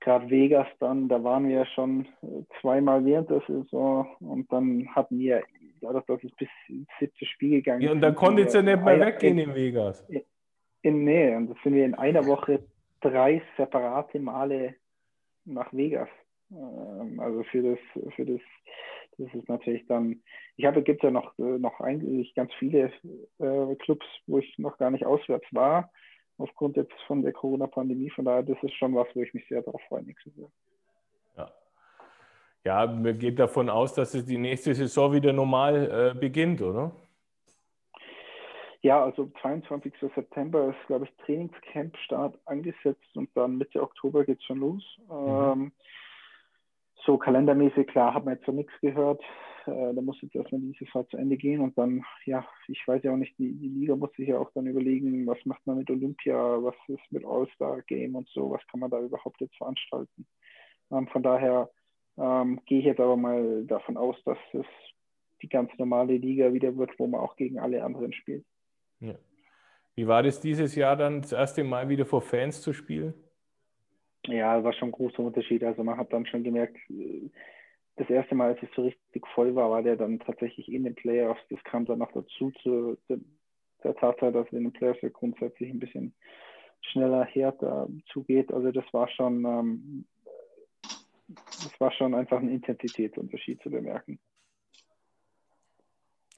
gerade Vegas dann, da waren wir ja schon äh, zweimal während der Saison und dann hatten wir, dadurch, dass es bis ins siebte Spiel gegangen Ja, und dann sind konntet ihr wir nicht mehr in- weggehen in Vegas. In Nähe. Und das sind wir in einer Woche drei separate Male nach Vegas. Ähm, also für das, für das, das ist natürlich dann, ich habe, gibt ja noch, äh, noch eigentlich ganz viele äh, Clubs, wo ich noch gar nicht auswärts war, aufgrund jetzt von der Corona-Pandemie. Von daher, das ist schon was, wo ich mich sehr darauf freue nächstes Jahr. Ja. ja, man geht davon aus, dass es die nächste Saison wieder normal äh, beginnt, oder? Ja, also 22. September ist, glaube ich, Trainingscamp-Start angesetzt und dann Mitte Oktober geht es schon los. Mhm. Ähm, so kalendermäßig, klar, haben wir jetzt so nichts gehört. Äh, da muss jetzt erstmal dieses Jahr zu Ende gehen und dann, ja, ich weiß ja auch nicht, die, die Liga muss sich ja auch dann überlegen, was macht man mit Olympia, was ist mit All-Star-Game und so, was kann man da überhaupt jetzt veranstalten. Ähm, von daher ähm, gehe ich jetzt aber mal davon aus, dass es die ganz normale Liga wieder wird, wo man auch gegen alle anderen spielt. Ja. Wie war das dieses Jahr dann, das erste Mal wieder vor Fans zu spielen? Ja, war schon ein großer Unterschied. Also man hat dann schon gemerkt, das erste Mal, als es so richtig voll war, war der dann tatsächlich in den Playoffs. Das kam dann noch dazu zu der Tatsache, dass in den Playoffs ja grundsätzlich ein bisschen schneller, härter zugeht. Also das war schon, ähm, das war schon einfach ein Intensitätsunterschied zu bemerken.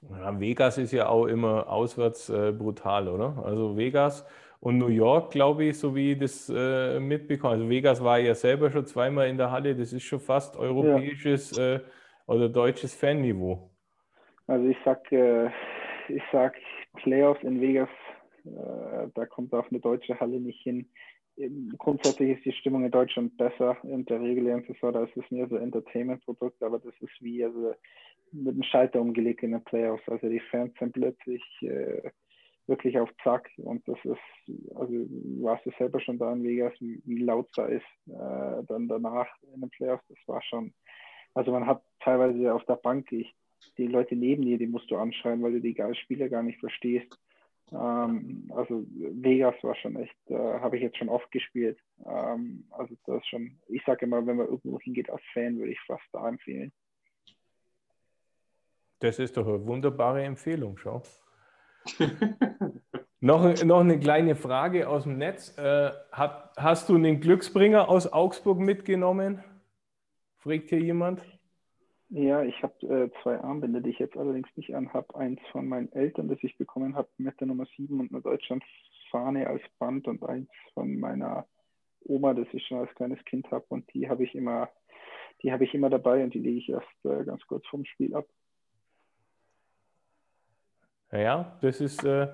Ja, Vegas ist ja auch immer auswärts äh, brutal, oder? Also Vegas und New York, glaube ich, so wie das äh, mitbekommen. Also Vegas war ja selber schon zweimal in der Halle. Das ist schon fast europäisches ja. äh, oder deutsches Fanniveau. Also ich sag, äh, ich sag Playoffs in Vegas, äh, da kommt auch eine deutsche Halle nicht hin. Grundsätzlich ist die Stimmung in Deutschland besser in der regulären Saison, da ist es mehr so Entertainment-Produkt, aber das ist wie also mit einem Schalter umgelegt in den Playoffs. Also die Fans sind plötzlich äh, wirklich auf Zack und das ist, also du warst ja selber schon da in Vegas, wie, laut da ist, äh, dann danach in den Playoffs, das war schon, also man hat teilweise auf der Bank, ich, die Leute neben dir, die musst du anschreien, weil du die Spieler gar nicht verstehst. Ähm, also Vegas war schon echt, äh, habe ich jetzt schon oft gespielt. Ähm, also das ist schon, ich sage immer, wenn man irgendwo hingeht als Fan, würde ich fast da empfehlen. Das ist doch eine wunderbare Empfehlung, schau. noch, noch eine kleine Frage aus dem Netz. Äh, hat, hast du einen Glücksbringer aus Augsburg mitgenommen? Fragt hier jemand? Ja, ich habe äh, zwei Armbänder, die ich jetzt allerdings nicht anhabe. Eins von meinen Eltern, das ich bekommen habe mit der Nummer 7 und einer Deutschlandfahne als Band und eins von meiner Oma, das ich schon als kleines Kind habe. Und die habe ich immer, die habe ich immer dabei und die lege ich erst äh, ganz kurz vorm Spiel ab. Ja, das ist äh,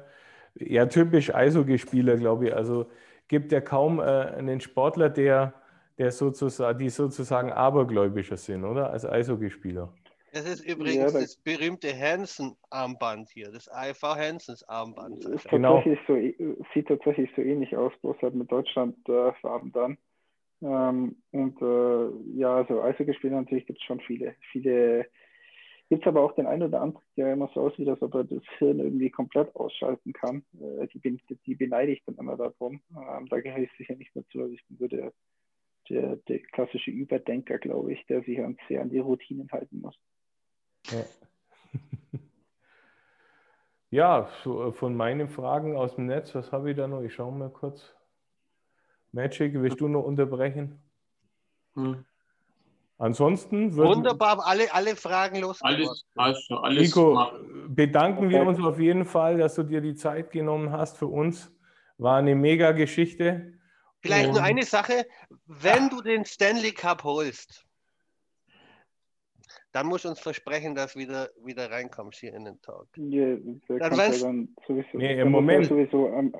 ja typisch Eishockeyspieler, glaube ich. Also gibt ja kaum äh, einen Sportler, der, der sozusagen, die sozusagen abergläubischer sind, oder? Als Eishockeyspieler. Das ist übrigens ja, das berühmte Hansen-Armband hier, das AIV Hansens-Armband. Genau. So, sieht tatsächlich so ähnlich aus, bloß halt mit Deutschland-Farben äh, dann. Ähm, und äh, ja, also Eishockeyspieler natürlich gibt es schon viele, viele Gibt es aber auch den einen oder anderen, der immer so aussieht, als ob er das Hirn irgendwie komplett ausschalten kann. Äh, die, die beneide ich dann immer darum. Ähm, da gehöre ich sicher nicht mehr zu. Also ich bin so der, der, der klassische Überdenker, glaube ich, der sich an, sehr an die Routinen halten muss. Ja. ja, so, äh, von meinen Fragen aus dem Netz, was habe ich da noch? Ich schaue mal kurz. Magic, willst du noch unterbrechen? Hm. Ansonsten wunderbar alle, alle Fragen los. Alles, also alles Nico, machen. bedanken wir uns auf jeden Fall, dass du dir die Zeit genommen hast für uns. War eine mega Geschichte. Vielleicht Und, nur eine Sache: Wenn ja. du den Stanley Cup holst, dann musst du uns versprechen, dass du wieder, wieder reinkommst hier in den Talk. Ja, dann weißt, ja dann sowieso, nee, im Moment. Sowieso am,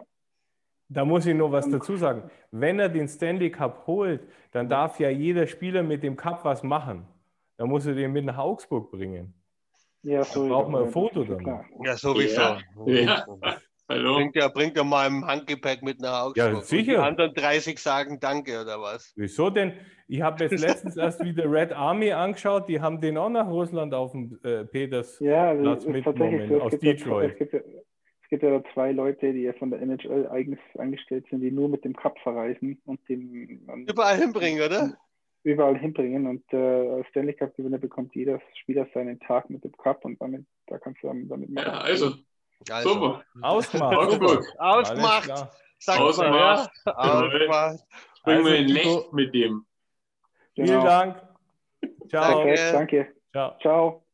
da muss ich noch was dazu sagen. Wenn er den Stanley Cup holt, dann darf ja jeder Spieler mit dem Cup was machen. Da muss er den mit nach Augsburg bringen. Ja, so. Braucht man ein Foto dann. Ja, sowieso. Ja. ja. Hallo. Bringt ja, bringt ja mal im Handgepäck mit nach Augsburg. Ja, sicher. Und die anderen 30 sagen Danke oder was? Wieso denn? Ich habe jetzt letztens erst wieder Red Army angeschaut. Die haben den auch nach Russland auf dem äh, Petersplatz ja, also mitgenommen, so. aus Detroit. Es gibt, es gibt ja zwei Leute, die ja von der NHL eigens angestellt sind, die nur mit dem Cup verreisen und den überall hinbringen, oder? Überall hinbringen und äh, als Stanley Cup Gewinner bekommt jeder Spieler seinen Tag mit dem Cup und damit da kannst du damit machen. Ja, also, also. super. Ausgemacht. Ausgemacht. Sag Ausgemacht. Mal, ja. Ausgemacht. Bringen wir in Licht mit dem. Genau. Vielen Dank. Ciao. Danke. Danke. Ciao. Ciao.